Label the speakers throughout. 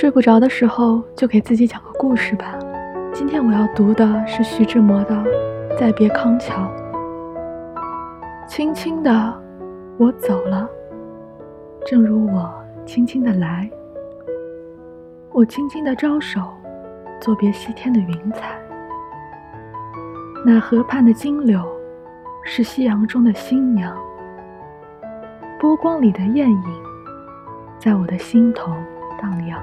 Speaker 1: 睡不着的时候，就给自己讲个故事吧。今天我要读的是徐志摩的《再别康桥》。轻轻的，我走了，正如我轻轻的来。我轻轻的招手，作别西天的云彩。那河畔的金柳，是夕阳中的新娘。波光里的艳影，在我的心头荡漾。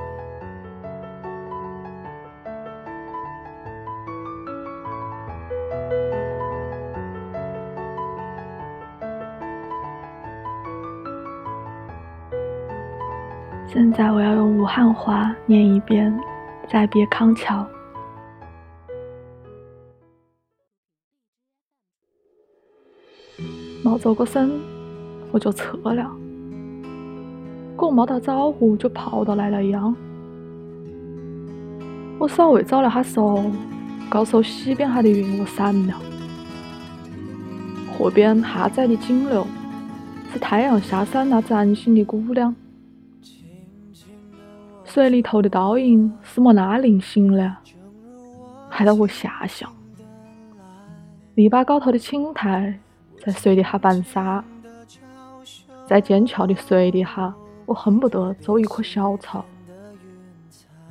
Speaker 1: 现在我要用武汉话念一遍《再别康桥》。没走过身，我就撤了。跟没打招呼就跑到来了一样。我稍微找了下手，告诉西边哈的云我散了。河边下载的金流，是太阳下山那崭新的姑娘。水里头的倒影是莫那灵醒了，害得我遐想。篱笆高头的青苔在水底下扮傻，在剑峭的水底下，我恨不得做一棵小草。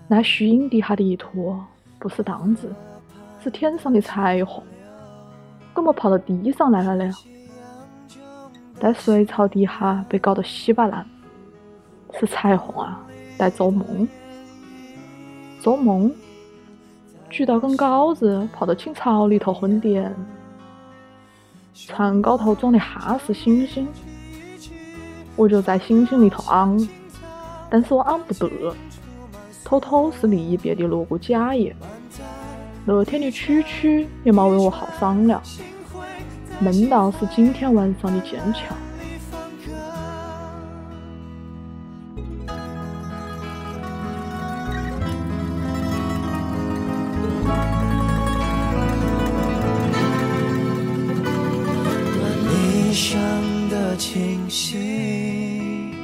Speaker 1: 那树荫底下的一坨，不是荡子，是天上的彩虹，怎么跑到地上来了呢？在水草底下被搞得稀巴烂，是彩虹啊！在做梦，做梦，举到根稿子，跑到青草里头昏点。船高头装的哈是星星，我就在星星里头昂，但是我昂不得，偷偷是离别的锣鼓假叶。那天的蛐蛐也没为我好商量，闷到是今天晚上的剑桥。
Speaker 2: 清晰，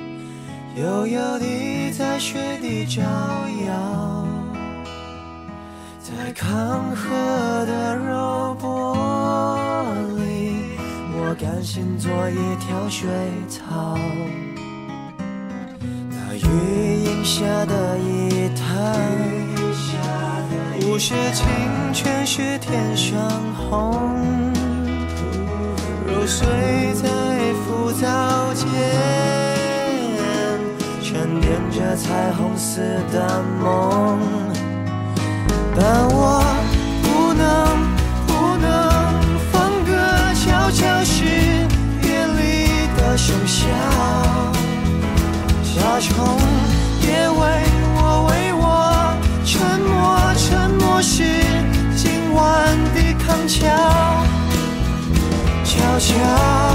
Speaker 2: 悠悠地在水底招摇，在康河的柔波里，我甘心做一条水草。那余荫下的一潭，不是清泉，是天上虹，揉碎在。浮藻间，沉淀着彩虹似的梦，但我不能不能放歌，悄悄是别离的笙箫，夏虫也为我为我沉默，沉默是今晚的康桥，悄悄。